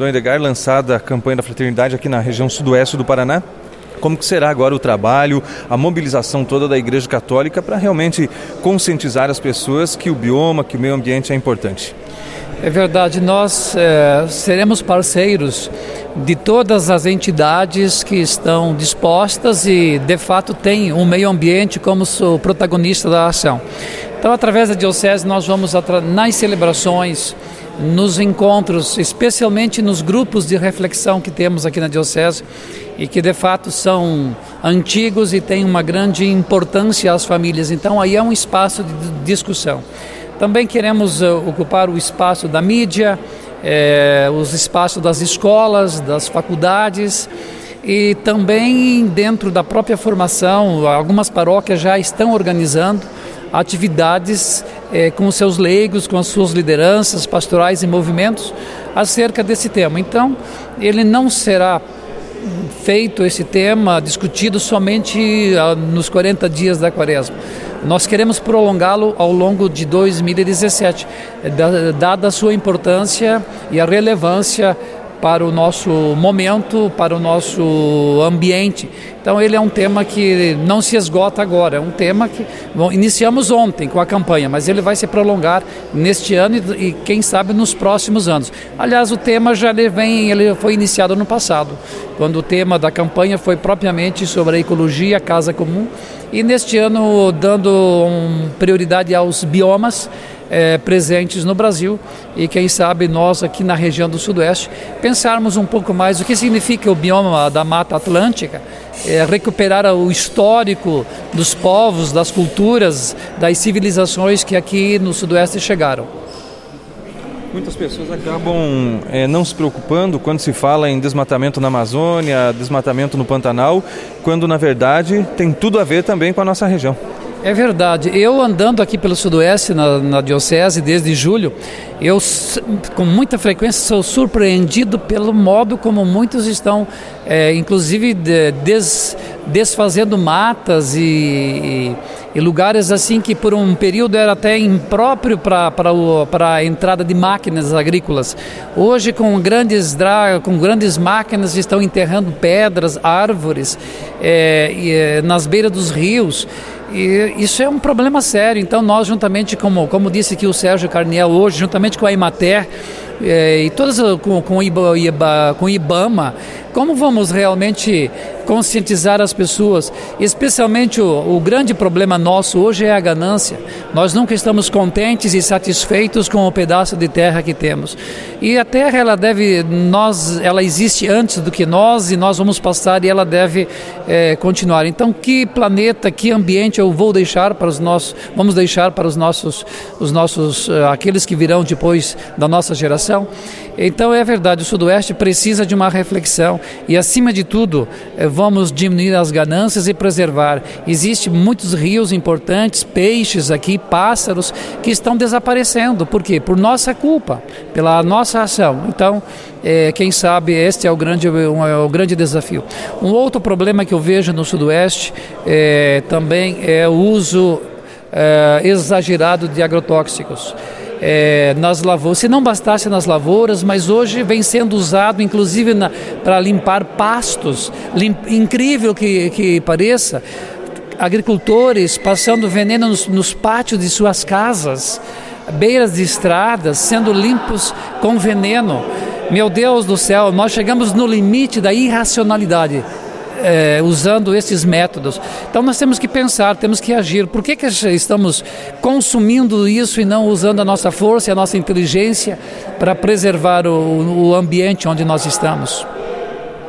Dom Edgar, lançada a campanha da fraternidade aqui na região sudoeste do Paraná. Como que será agora o trabalho, a mobilização toda da Igreja Católica para realmente conscientizar as pessoas que o bioma, que o meio ambiente é importante? É verdade, nós é, seremos parceiros de todas as entidades que estão dispostas e, de fato, têm o meio ambiente como protagonista da ação. Então, através da Diocese, nós vamos nas celebrações, nos encontros, especialmente nos grupos de reflexão que temos aqui na Diocese e que de fato são antigos e têm uma grande importância às famílias. Então aí é um espaço de discussão. Também queremos uh, ocupar o espaço da mídia, eh, os espaços das escolas, das faculdades e também dentro da própria formação, algumas paróquias já estão organizando atividades é, com os seus leigos, com as suas lideranças pastorais e movimentos acerca desse tema. Então, ele não será feito esse tema discutido somente ah, nos 40 dias da quaresma. Nós queremos prolongá-lo ao longo de 2017, dada a sua importância e a relevância para o nosso momento, para o nosso ambiente. Então ele é um tema que não se esgota agora, é um tema que bom, iniciamos ontem com a campanha, mas ele vai se prolongar neste ano e, e, quem sabe nos próximos anos. Aliás, o tema já vem, ele foi iniciado no passado, quando o tema da campanha foi propriamente sobre a ecologia, casa comum, e neste ano dando um, prioridade aos biomas é, presentes no Brasil e quem sabe nós aqui na região do Sudoeste pensarmos um pouco mais o que significa o bioma da Mata Atlântica, é, recuperar o histórico dos povos, das culturas, das civilizações que aqui no Sudoeste chegaram. Muitas pessoas acabam é, não se preocupando quando se fala em desmatamento na Amazônia, desmatamento no Pantanal, quando na verdade tem tudo a ver também com a nossa região. É verdade. Eu andando aqui pelo Sudoeste, na, na, Diocese, desde julho, eu com muita frequência sou surpreendido pelo modo como muitos estão, é, inclusive, des, desfazendo matas e, e, e, lugares assim que por um período era até impróprio para a entrada de máquinas agrícolas. Hoje, com grandes, com grandes máquinas, estão enterrando pedras, árvores é, é, nas beiras dos rios. E isso é um problema sério. Então, nós, juntamente, como, como disse aqui o Sérgio Carniel hoje, juntamente com a Imater é, e todas com, com, Iba, com o IBAMA, como vamos realmente conscientizar as pessoas? Especialmente o, o, grande problema nosso hoje é a ganância. Nós nunca estamos contentes e satisfeitos com o pedaço de terra que temos. E a terra ela deve, nós, ela existe antes do que nós e nós vamos passar e ela deve é, continuar. Então, que planeta, que ambiente eu vou deixar para os nossos, vamos deixar para os nossos, os nossos, eh, aqueles que virão depois da nossa geração? Então é verdade, o Sudoeste precisa de uma reflexão e, acima de tudo, eh, vamos diminuir as ganâncias e preservar. Existem muitos rios importantes, peixes aqui, pássaros que estão desaparecendo. Por quê? Por nossa culpa, pela nossa ação. Então, é, quem sabe este é o grande, um, é o grande desafio. Um outro problema que eu vejo no Sudoeste é, também é o uso é, exagerado de agrotóxicos é, nas lavouras. Se não bastasse nas lavouras, mas hoje vem sendo usado inclusive para limpar pastos. Limp, incrível que, que pareça, agricultores passando veneno nos, nos pátios de suas casas, beiras de estradas, sendo limpos com veneno. Meu Deus do céu, nós chegamos no limite da irracionalidade é, usando esses métodos. Então nós temos que pensar, temos que agir. Por que, que estamos consumindo isso e não usando a nossa força e a nossa inteligência para preservar o, o ambiente onde nós estamos?